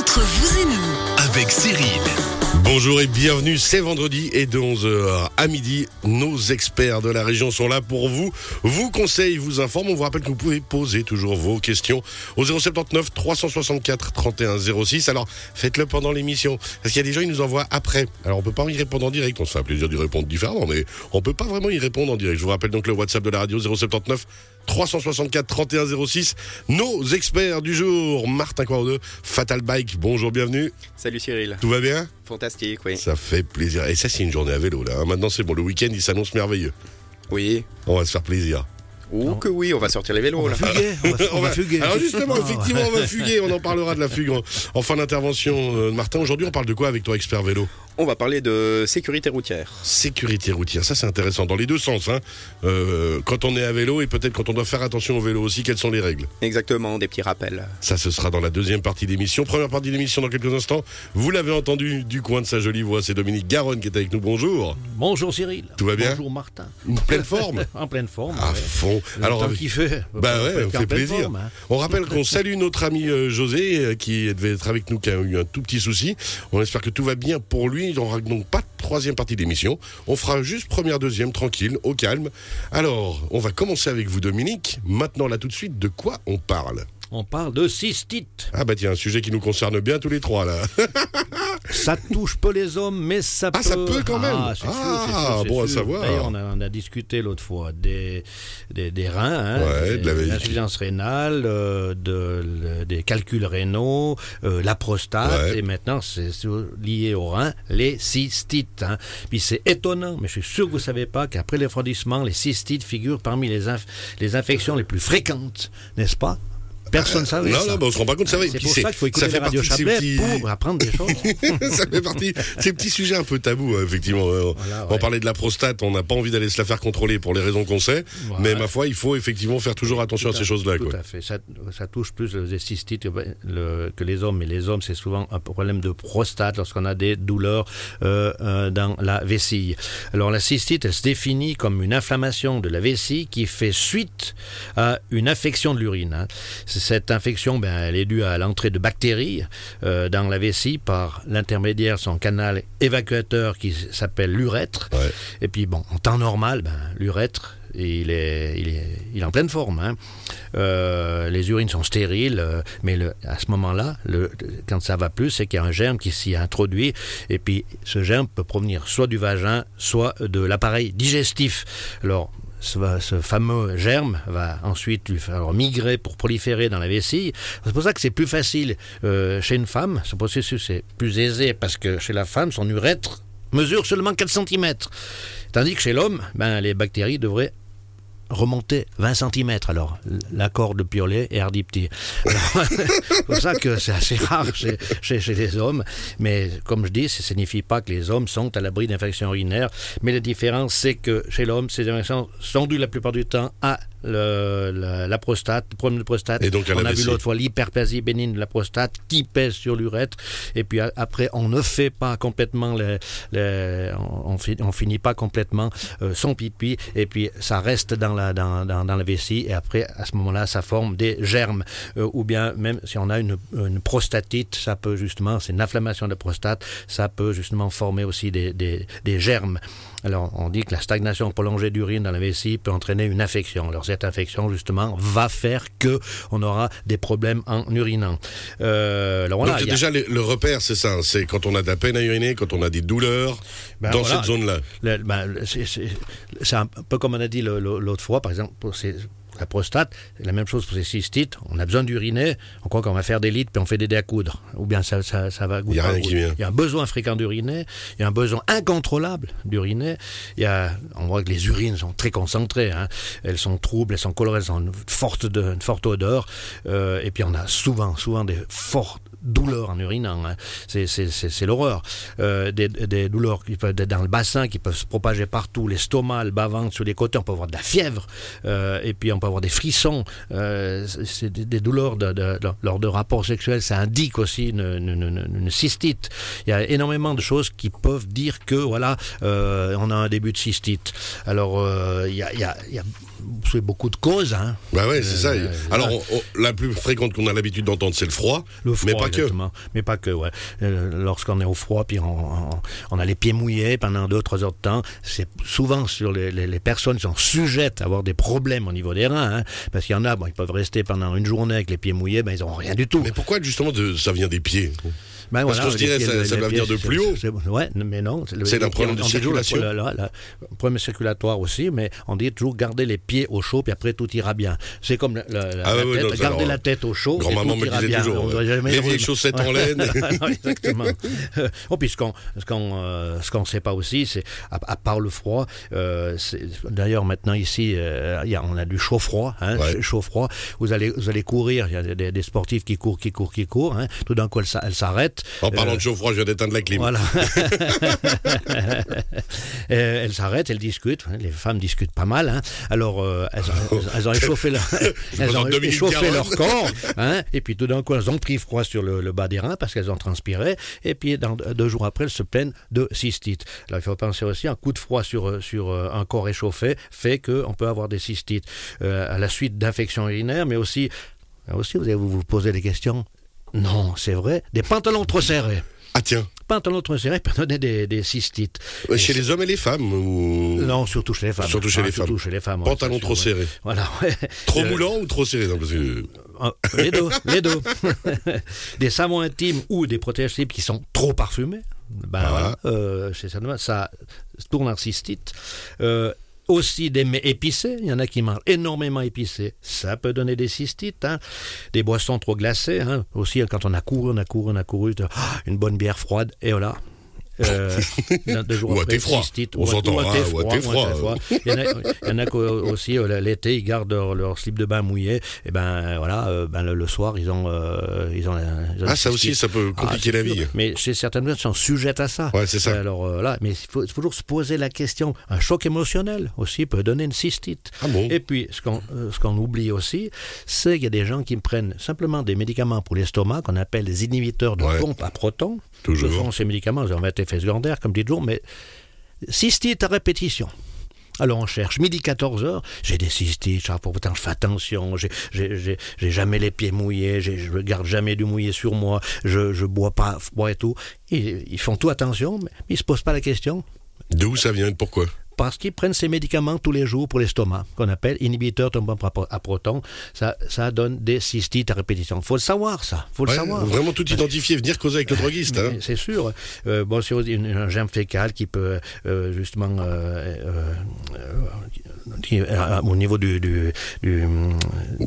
Entre vous et nous, avec Cyril. Bonjour et bienvenue, c'est vendredi et de 11h à midi, nos experts de la région sont là pour vous, vous conseillent, vous informent, on vous rappelle que vous pouvez poser toujours vos questions au 079 364 31 06, alors faites-le pendant l'émission, parce qu'il y a des gens qui nous envoient après, alors on peut pas y répondre en direct, on se fait un plaisir d'y répondre différemment, mais on peut pas vraiment y répondre en direct, je vous rappelle donc le WhatsApp de la radio 079 364 31 06, nos experts du jour, Martin Quarodeux, Fatal Bike, bonjour, bienvenue, Salut Cyril. tout va bien? Fantastique, oui. Ça fait plaisir. Et ça, c'est une journée à vélo, là. hein. Maintenant, c'est bon. Le week-end, il s'annonce merveilleux. Oui. On va se faire plaisir. Ou que oui, on va sortir les vélos On là. va fuguer, on va, on va fuguer. Alors, justement, Ah, effectivement, on va fuguer. On en parlera de la fugue en, en fin d'intervention. Euh, Martin, aujourd'hui, on parle de quoi avec toi, expert vélo? On va parler de sécurité routière. Sécurité routière. Ça, c'est intéressant. Dans les deux sens. Hein. Euh, quand on est à vélo et peut-être quand on doit faire attention au vélo aussi, quelles sont les règles? Exactement, des petits rappels. Ça, ce sera dans la deuxième partie d'émission. Première partie de l'émission dans quelques instants. Vous l'avez entendu du coin de sa jolie voix. C'est Dominique Garonne qui est avec nous. Bonjour. Bonjour Cyril. Tout va bien? Bonjour Martin. Une pleine forme. En pleine forme. À ouais. fond. Le Alors, qu'il fait. Bah on ouais, on fait plaisir. forme, hein. On rappelle qu'on salue notre ami euh, José euh, qui devait être avec nous, qui a eu un tout petit souci. On espère que tout va bien pour lui. Il n'y aura donc pas de troisième partie d'émission. On fera juste première, deuxième, tranquille, au calme. Alors, on va commencer avec vous Dominique. Maintenant là tout de suite, de quoi on parle? On parle de cystite. Ah bah tiens, un sujet qui nous concerne bien tous les trois là. Ça touche pas les hommes, mais ça Ah, peut. ça peut quand même. Ah, sûr, Ah, c'est sûr, bon à savoir. D'ailleurs, on a, on a discuté l'autre fois des, des, des reins, hein, Ouais, de l'insuffisance rénale, euh, de, le- des calculs rénaux, euh, la prostate, Ouais. et maintenant c'est lié aux reins, les cystites. hein. Puis c'est étonnant, mais je suis sûr que vous ne savez pas qu'après les refroidissements, les cystites figurent parmi les, inf- les infections les plus fréquentes, n'est-ce pas? Personne ne savait Euh, non, ça. non, bah, on se rend pas compte, c'est vrai. C'est pour ça qu'il faut écouter ça fait la radio Chablais petits- pour apprendre des choses. ça fait partie ces petits sujets un peu tabous, hein, effectivement. Euh, Voilà, On ouais. parlait de la prostate, on n'a pas envie d'aller se la faire contrôler pour les raisons qu'on sait, Voilà. mais ma foi, il faut effectivement faire toujours attention à ces choses-là. Tout quoi. à fait. Ça, ça touche plus les cystites que, le- que les hommes. Mais les hommes, c'est souvent un problème de prostate lorsqu'on a des douleurs euh, euh, dans la vessie. Alors la cystite, elle se définit comme une inflammation de la vessie qui fait suite à une infection de l'urine. hein. C'est- Cette infection, ben, elle est due à l'entrée de bactéries euh, dans la vessie par l'intermédiaire de son canal évacuateur qui s'appelle l'urètre. Ouais. Et puis bon, en temps normal, ben, l'urètre, il est, il, est, il est en pleine forme. hein. Euh, les urines sont stériles, euh, mais le, à ce moment-là, quand ça va plus, c'est qu'il y a un germe qui s'y introduit. Et puis ce germe peut provenir soit du vagin, soit de l'appareil digestif. Alors, ce, fameux germe va ensuite lui faire migrer pour proliférer dans la vessie. C'est pour ça que c'est plus facile euh, chez une femme. Ce processus est plus aisé parce que chez la femme, son urètre mesure seulement 4 cm. Tandis que chez l'homme, ben, les bactéries devraient remonter 20 cm. Alors, l'accord de Piolet est ardipti. Alors, C'est pour ça que c'est assez rare chez, chez, chez les hommes. Mais comme je dis, ça ne signifie pas que les hommes sont à l'abri d'infections urinaires. Mais la différence, c'est que chez l'homme, ces infections sont dues la plupart du temps à le- la, la prostate, le problème de prostate. Et donc On a vu l'autre fois l'hyperplasie bénigne de la prostate qui pèse sur l'urètre. Et puis a- après, on ne fait pas complètement, les, les- on, on fi- on finit pas complètement euh, son pipi. Et puis ça reste dans la, dans, dans, dans la vessie. Et après, à ce moment-là, ça forme des germes. Euh, ou bien même si on a une, une prostatite, ça peut justement, c'est une inflammation de la prostate, ça peut justement former aussi des, des, des germes. Alors, on dit que la stagnation prolongée d'urine dans la vessie peut entraîner une infection. Alors, cette infection, justement, va faire que on aura des problèmes en urinant. Euh, alors, voilà, Donc il y a- déjà, le, le repère, c'est ça. C'est quand on a de la peine à uriner, quand on a des douleurs Ben dans voilà. cette zone-là. Ben, c'est- c'est c'est un peu comme on a dit l'autre fois, par exemple, pour ces- la prostate, c'est la même chose pour ces cystites. On a besoin d'uriner, on croit qu'on va faire des litres, puis on fait des dés à coudre. Ou bien ça, ça, ça va Il y a rien qui vient. Il y a un besoin fréquent d'uriner, il y a un besoin incontrôlable d'uriner. Il y a, on voit que les urines sont très concentrées. hein. Elles sont troubles, elles sont colorées, elles ont une forte, de, une forte odeur. Euh, et puis on a souvent, souvent des fortes douleurs en urinant. hein. C'est- l'horreur. Euh, des, douleurs qui peuvent être dans le bassin, qui peuvent se propager partout, l'estomac, le bas-ventre, sur les côtés. On peut avoir de la fièvre. Euh, et puis on peut avoir des frissons, euh, c'est des, douleurs lors de rapports sexuels, ça indique aussi une, cystite. Il y a énormément de choses qui peuvent dire que voilà, on a un début de cystite. Alors il y a c'est beaucoup de causes. Hein. Bah ouais, c'est ça. Euh, Alors, on- on- la plus fréquente qu'on a l'habitude d'entendre, c'est le froid. Le froid, mais pas que. exactement. Mais pas que, ouais. Euh, Lorsqu'on est au froid, puis on, on- a les pieds mouillés pendant deux, trois heures de temps, c'est souvent sur les, les- les personnes qui sont sujettes à avoir des problèmes au niveau des reins, hein, parce qu'il y en a, bon, ils peuvent rester pendant une journée avec les pieds mouillés, ben ils n'auront rien du tout. Mais pourquoi justement de, ça vient des pieds? Ben Parce qu'on se les dirait, pieds, ça- ça venir de plus haut. mais non. C'est problème de toujours le- circulation. le- le- le problème circulatoire aussi, mais on dit toujours garder les pieds au chaud, puis après tout ira bien. C'est comme la, la- la Ah ouais, tête, non, garder alors, la tête au chaud. Grand-maman me disait bien. toujours, jamais Les vieilles chaussettes en laine. non, exactement. Euh, oh, puis ce qu'on qu'on euh, sait pas aussi, c'est à, part le froid. euh, D'ailleurs, maintenant ici, euh, il y a, on a du chaud-froid, hein, chaud-froid. Vous allez vous allez courir. Il y a des, sportifs qui courent, qui courent, qui courent. hein. Tout d'un coup, elles s'a- En parlant Euh, de chaud-froid, je viens d'éteindre la clim. voilà. Euh, elles s'arrêtent, elles discutent. hein, Les femmes discutent pas mal. hein. Alors, euh, elles, elles- elles ont échauffé leur, elles ont échauffé leur corps. hein, et puis tout d'un coup, elles ont pris froid sur le, le bas des reins parce qu'elles ont transpiré. Et puis dans, deux jours après, elles se plaignent de cystite. Il faut penser aussi un coup de froid sur, euh, sur euh, un corps échauffé fait qu'on peut avoir des cystites euh, à la suite d'infections urinaires, mais aussi, aussi vous allez vous vous poser des questions. Non, c'est vrai. Des pantalons trop serrés Ah tiens, pantalon trop serré peut donner des, des cystites. Euh, chez les hommes et les femmes ou... Non, surtout chez les femmes. Surtout chez Ah, les femmes. chez les femmes. ouais, Pantalon c'est trop sûr, ouais. serré. Voilà, ouais. Trop Euh, moulant ou trop serré non, parce que- ah, Les deux, les deux. des savons intimes ou des protèges cibles qui sont trop parfumés. Ben Ah. voilà, euh, chez ça, ça tourne en cystite. Euh, aussi des mets épicés, il y en a qui mangent énormément épicé, ça peut donner des cystites. hein. Des boissons trop glacées, hein. aussi quand on a couru, on a couru, on a couru, ah, une bonne bière froide, et voilà. Euh, Ou à froid. cystite, On s'entend, ou à hein, à froid, froid. Il y en a, y en a qui, aussi euh, l'été ils gardent leur, leur slip de bain mouillé et ben voilà euh, ben le, le soir ils ont euh, ils ont, ils ont Ah, ça aussi, ça peut compliquer Ah, la c'est vie. Mais chez certaines personnes sont sujettes à ça. Ouais, c'est ça. Alors euh, là, mais il faut, toujours se poser la question. Un choc émotionnel aussi peut donner une cystite. Ah bon? Et puis, ce qu'on qu'on oublie aussi, c'est qu'il y a des gens qui prennent simplement des médicaments pour l'estomac qu'on appelle des inhibiteurs de Ouais. pompe à protons. Toujours. Ce sont ces médicaments, ils ont un effet secondaire, comme dit Joe, mais cystite à répétition. Alors on cherche, midi 14 heures, j'ai des cystites, pourtant je fais attention, j'ai- jamais les pieds mouillés, je ne garde jamais du mouillé sur moi, je je bois pas froid et tout. Et, ils font tout attention, mais ils se posent pas la question, D'où ça vient et pourquoi? Parce qu'ils prennent ces médicaments tous les jours pour l'estomac, qu'on appelle inhibiteurs de pompe à pro- à protons. Ça, ça donne des cystites à répétition. faut le savoir, ça. faut le Ouais, savoir. Vraiment tout identifier, venir causer avec le droguiste. hein. C'est sûr. Euh, bon, c'est aussi une- un germe fécal qui peut euh, justement euh, euh, euh, qui, au niveau du, du, du,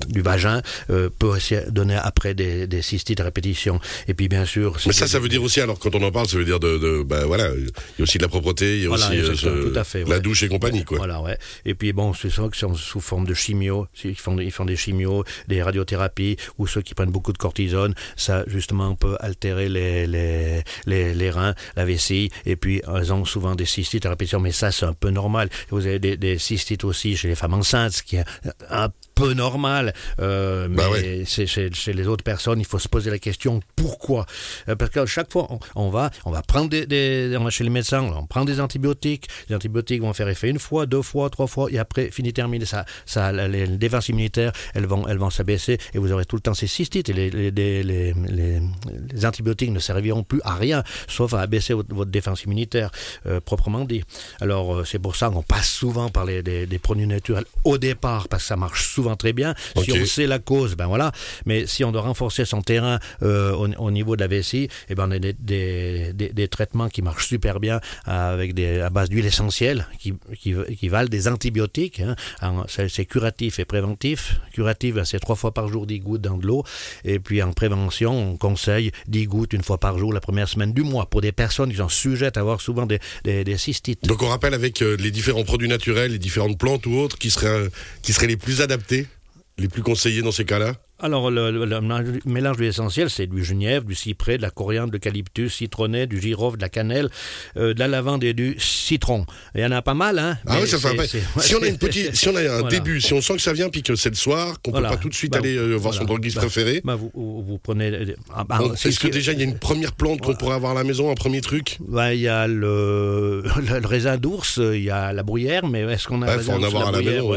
du vagin peut aussi donner après des, des cystites à répétition. Et puis bien sûr. Mais ça, ça veut dire aussi, alors quand on en parle, ça veut dire de, de ben voilà, il y a aussi de la propreté, il y a Voilà, aussi tout à fait, la ouais. Douche et compagnie, quoi. Voilà, ouais. Et puis bon, c'est ça qui sont sous forme de chimio. Ils font, ils font des chimios, des radiothérapies, ou ceux qui prennent beaucoup de cortisone. Ça, justement, peut altérer les, les, les, reins, la vessie. Et puis, elles ont souvent des cystites à répétition. Mais ça, c'est un peu normal. Vous avez des, cystites aussi chez les femmes enceintes, ce qui est un peu normal. Euh, mais Bah ouais. c'est chez, chez les autres personnes, il faut se poser la question pourquoi? Euh, Parce que chaque fois, on, on va, on va prendre des, des- on va chez les médecins, on prend des antibiotiques. Les antibiotiques vont faire effet une fois, deux fois, trois fois, et après, fini terminé. Ça, ça, les, les défenses immunitaires, elles vont, elles vont s'abaisser, et vous aurez tout le temps ces cystites. Et les, les, les, les, antibiotiques ne serviront plus à rien, sauf à abaisser votre, votre défense immunitaire, euh, proprement dit. Alors, c'est pour ça qu'on passe souvent par les, des produits naturels au départ, parce que ça marche souvent très bien. Si Ok. on sait la cause, ben voilà. Mais si on doit renforcer son terrain euh, au, au niveau de la vessie, eh ben on a des, des, des- des traitements qui marchent super bien euh, avec des, à base d'huile essentielle qui, qui, qui valent des antibiotiques. hein. C'est curatif et préventif. Curatif, ben, c'est trois fois par jour 10 gouttes dans de l'eau. Et puis en prévention, on conseille 10 gouttes une fois par jour la première semaine du mois pour des personnes qui sont sujettes à avoir souvent des, des, des cystites. Donc on rappelle avec euh, les différents produits naturels, les différentes plantes ou autres qui seraient, qui seraient les plus adaptés, les plus conseillés dans ces cas-là Alors, le, le- le mélange d'huile essentielle, c'est du genièvre, du cyprès, de la coriandre, de l'eucalyptus, citronnet, du girofle, de la cannelle, euh, de la lavande et du citron. Il y en a pas mal, hein Ah oui, ça fait un c'est- peu- c'est- Si on a une petite, si on a un Voilà. début, si on sent que ça vient, puis que c'est le soir, qu'on Voilà. peut pas tout de suite Bah, aller euh, voir son droguiste Bah, préféré. bah, vous, prenez... ah, Bon, c'est Est-ce que déjà il y a une première plante qu'on pourrait avoir à la maison, un premier truc? Il y a le, raisin d'ours, il y a la bruyère, mais est-ce qu'on a Il faut en avoir à la maison.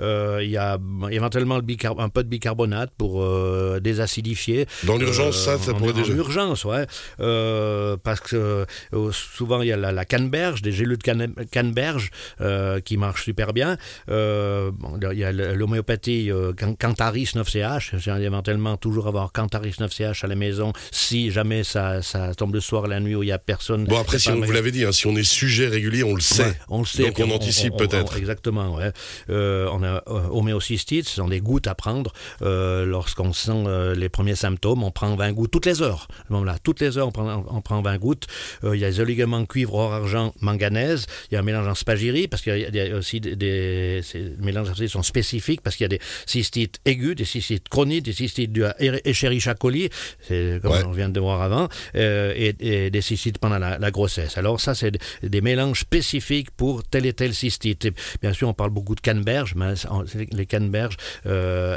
Euh, Il y a éventuellement un peu de bicarbonate pour euh, désacidifier. Dans l'urgence, ça, ça en- pourrait en déjà. urgence, ouais. Euh, parce que euh, souvent, il y a la, la canneberge, des gélules de canne- canneberge euh, qui marchent super bien. Euh, bon, il y a l'homéopathie euh, Can- Cantaris 9CH. J'ai éventuellement toujours avoir Cantaris 9CH à la maison si jamais ça, ça tombe le soir, la nuit où il n'y a personne. Bon après, C'est si on vous l'avez dit, hein, si on est sujet régulier, on le sait. Ouais, on le sait. Donc on anticipe peut-être. exactement, ouais. Euh, on a euh, homéocystite, ce sont des gouttes à prendre. Euh, Lorsqu'on sent euh, les premiers symptômes, on prend 20 gouttes toutes les heures. Bon, là, toutes les heures, on prend, on prend 20 gouttes. Euh, il y a les oligaments cuivre, or, argent, manganèse. Il y a un mélange en spagyrie, parce qu'il y a- il y a aussi des, des ces mélanges qui sont spécifiques, parce qu'il y a des cystites aigus, des cystites chroniques, des cystites Ere- Escherichia coli, c'est comme Ouais. on vient de voir avant, euh, et, et des cystites pendant la, la grossesse. Alors ça, c'est des, des mélanges spécifiques pour tel et tel cystite. Et bien sûr, on parle beaucoup de canneberge, mais les canneberges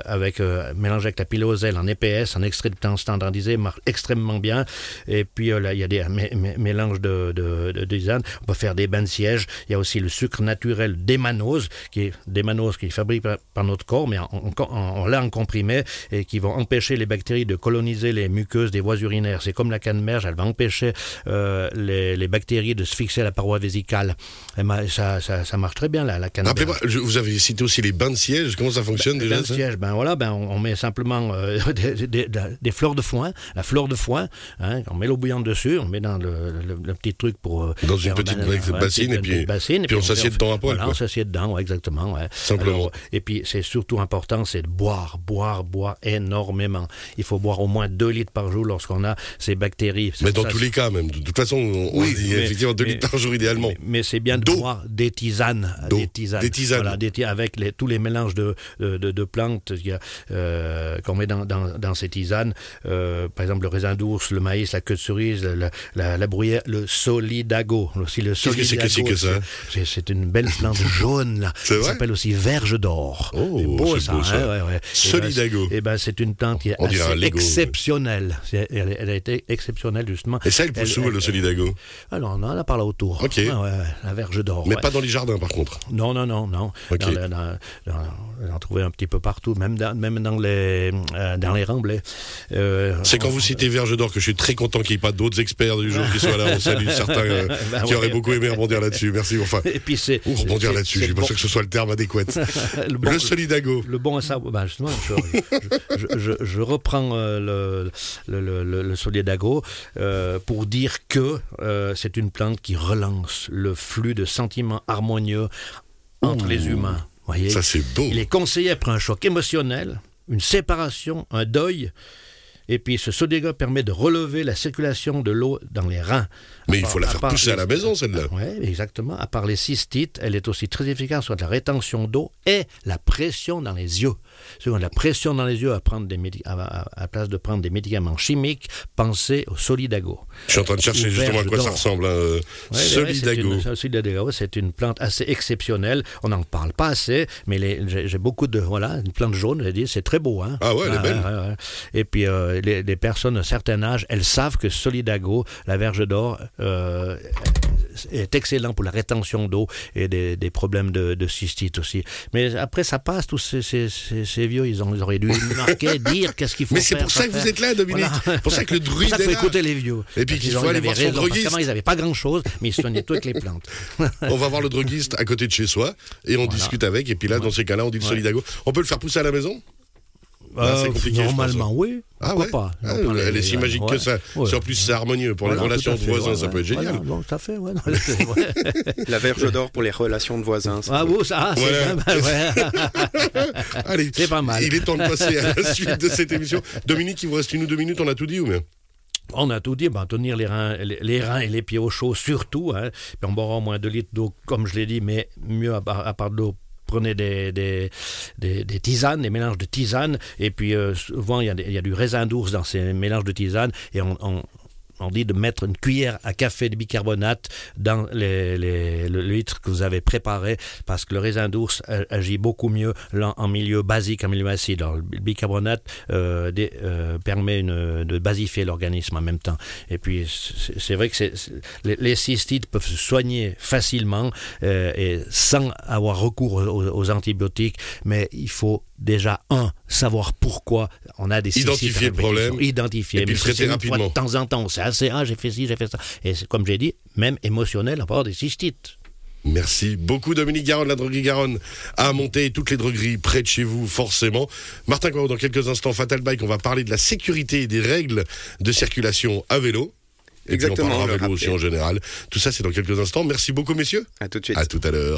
avec euh, mélangé avec la piloselle en EPS, en extrait de temps standardisé, marche extrêmement bien. Et puis euh, là, il y a des mé- mé- mélanges de, de, de. On peut faire des bains de siège. Il y a aussi le sucre naturel d'émanose, qui est d'émanose qui est fabriqué par, par notre corps, mais en, en, en- en lait en comprimé et qui vont empêcher les bactéries de coloniser les muqueuses des voies urinaires. C'est comme la canneberge, elle va empêcher euh, les, les bactéries de se fixer à la paroi vésicale. Ma- ça, ça, ça marche très bien, la, la canneberge. Rappelez-moi, vous avez cité aussi les bains de siège. Comment ça fonctionne Ben, déjà le ça? siège, ben voilà, ben on, on met simplement euh, des, des- des- des fleurs de foin, la fleur de foin, hein, on met l'eau bouillante dessus, on met dans le, le- le petit truc pour euh, Dans une petite ben, bassine, petite- et puis- bassine, puis on fait- s'assied dedans à poil, Voilà, on s'assied dedans, ouais, exactement. ouais. Simplement. Alors, et puis c'est surtout important, c'est de boire, boire, boire énormément. Il faut boire au moins 2 litres par jour lorsqu'on a ces bactéries. Mais dans ça- tous les cas, même. De toute façon, on, on Oui, dit mais- effectivement 2 mais- litres par jour idéalement. mais, mais c'est bien de boire des tisanes. Des tisanes. Des tisanes. Voilà, des avec les- tous les mélanges de, de, de- de plantes qu'il y a, euh, qu'on met dans, dans, dans ces tisanes. Euh, par exemple, le raisin d'ours, le maïs, la queue de cerise, la, la, la bruyère, le solidago. Aussi le Qu'est-ce que c'est que solidago, c'est ça une belle plante jaune, là. C'est Ça s'appelle aussi verge d'or. Oh, c'est beau, ça. beau, ça. hein, ouais, ouais. Et ben, Solidago. Et ben, c'est une plante qui est On assez Lego. exceptionnelle. Elle, elle a été exceptionnelle, justement. Et ça, il pousse Elle- où, elle- le solidago Alors, on en a par là autour. Ok. La verge d'or. Mais pas dans les jardins, par contre. Non, non, non, non. Dans dans- dans- J'en trouvais un petit peu partout, même dans, même dans les, euh, dans les remblais. Euh, C'est quand vous citez Verge d'Or que je suis très content qu'il n'y ait pas d'autres experts du jour qui soient là. On salue certains euh, Bah qui ouais. auraient beaucoup aimé rebondir là-dessus. Merci. Enfin, Et puis c'est. ou rebondir là-dessus. Je suis pas sûr que ce soit le terme adéquat. le, bon, Le solidago. le bon à savoir. Ben justement, je, je- je- je reprends euh, le, le, le, solidago euh, pour dire que euh, c'est une plante qui relance le flux de sentiments harmonieux entre Ouh. les humains. Voyez? Ça, c'est beau. Il est conseillé après un choc émotionnel, une séparation, un deuil. Et puis ce solidago permet de relever la circulation de l'eau dans les reins. Mais il À faut part- la à faire part pousser à la maison, celle-là. Oui, exactement. À part les cystites, elle est aussi très efficace sur la rétention d'eau et la pression dans les yeux. Sur la pression dans les yeux à, prendre des à, à- à la place de prendre des médicaments chimiques, pensez au solidago. Je suis en train de chercher justement à quoi ça ressemble. euh, Ouais, Solidago. une- Solidago, c'est une plante assez exceptionnelle. On n'en parle pas assez, mais j'ai beaucoup de. Voilà, une plante jaune, j'ai dit, c'est très beau. Hein? Ah ouais, elle est belle. Et puis, euh, les, les personnes d'un certain âge, elles savent que Solidago, la verge d'or, euh, est excellent pour la rétention d'eau et des, des problèmes de, de cystite aussi. Mais après, ça passe, tous ces, ces- ces- ces vieux, ils, ont, ils auraient dû marquer, dire qu'est-ce qu'il faut Mais c'est faire, pour ça que vous faire. êtes là, Dominique. Voilà. pour ça que le C'est druide est faut là. écouter les vieux. Et puis qu'il qu'ils faut ont- aller ils voir son raison, parce droguiste. ils n'avaient pas grand-chose, mais ils soignaient tout avec les plantes. On va voir le droguiste à côté de chez soi et on discute avec. Et puis là, dans ces cas-là, on dit le Ouais. solidago. On peut le faire pousser à la maison? Bah, c'est compliqué, Normalement, oui. Ah Pourquoi ouais? pas? Ah, Elle les- est si magique que ça. ouais. Si en plus c'est harmonieux pour Voilà, les relations de fait, voisins, ouais, ça peut être génial. Voilà, bon, tout à fait, ouais. non. La verge d'or pour les relations de voisins. c'est Ah tout. bon, ça, c'est Voilà. pas mal, ouais. Allez, C'est pas mal. Il est temps de passer à la suite de cette émission. Dominique, il vous reste une ou deux minutes, on a tout dit ou bien? On a tout dit, ben, tenir les reins, les, les reins et les pieds au chaud surtout. Hein. Puis on boira au moins 2 litres d'eau, comme je l'ai dit, mais mieux à, part- à part de l'eau prenez des, des, des, tisanes, des mélanges de tisanes, et puis euh, souvent il y, a, du raisin d'ours dans ces mélanges de tisanes, et on, on dit de mettre une cuillère à café de bicarbonate dans les, les- le litre que vous avez préparé parce que le raisin d'ours agit beaucoup mieux en milieu basique, en milieu acide. Alors, le bicarbonate euh, euh, permet une- de basifier l'organisme en même temps. Et puis, c'est vrai que les, les cystites peuvent se soigner facilement euh, et sans avoir recours aux, aux antibiotiques, mais il faut déjà, un, savoir pourquoi on a des cystites Identifier le problème. Identifier. et puis traiter rapidement. De temps en temps, c'est assez, ah, j'ai fait ci, j'ai fait ça. Et c'est comme j'ai dit, même émotionnel, avoir des cystites. Merci beaucoup Dominique Garonne, la droguerie Garonne à monter toutes les drogueries près de chez vous forcément. Martin Coirot, dans quelques instants, Fatal Bike, on va parler de la sécurité et des règles de circulation à vélo. Et Exactement, puis on parlera le vélo aussi en général. Tout ça c'est dans quelques instants. Merci beaucoup messieurs. À tout de suite. À tout à l'heure.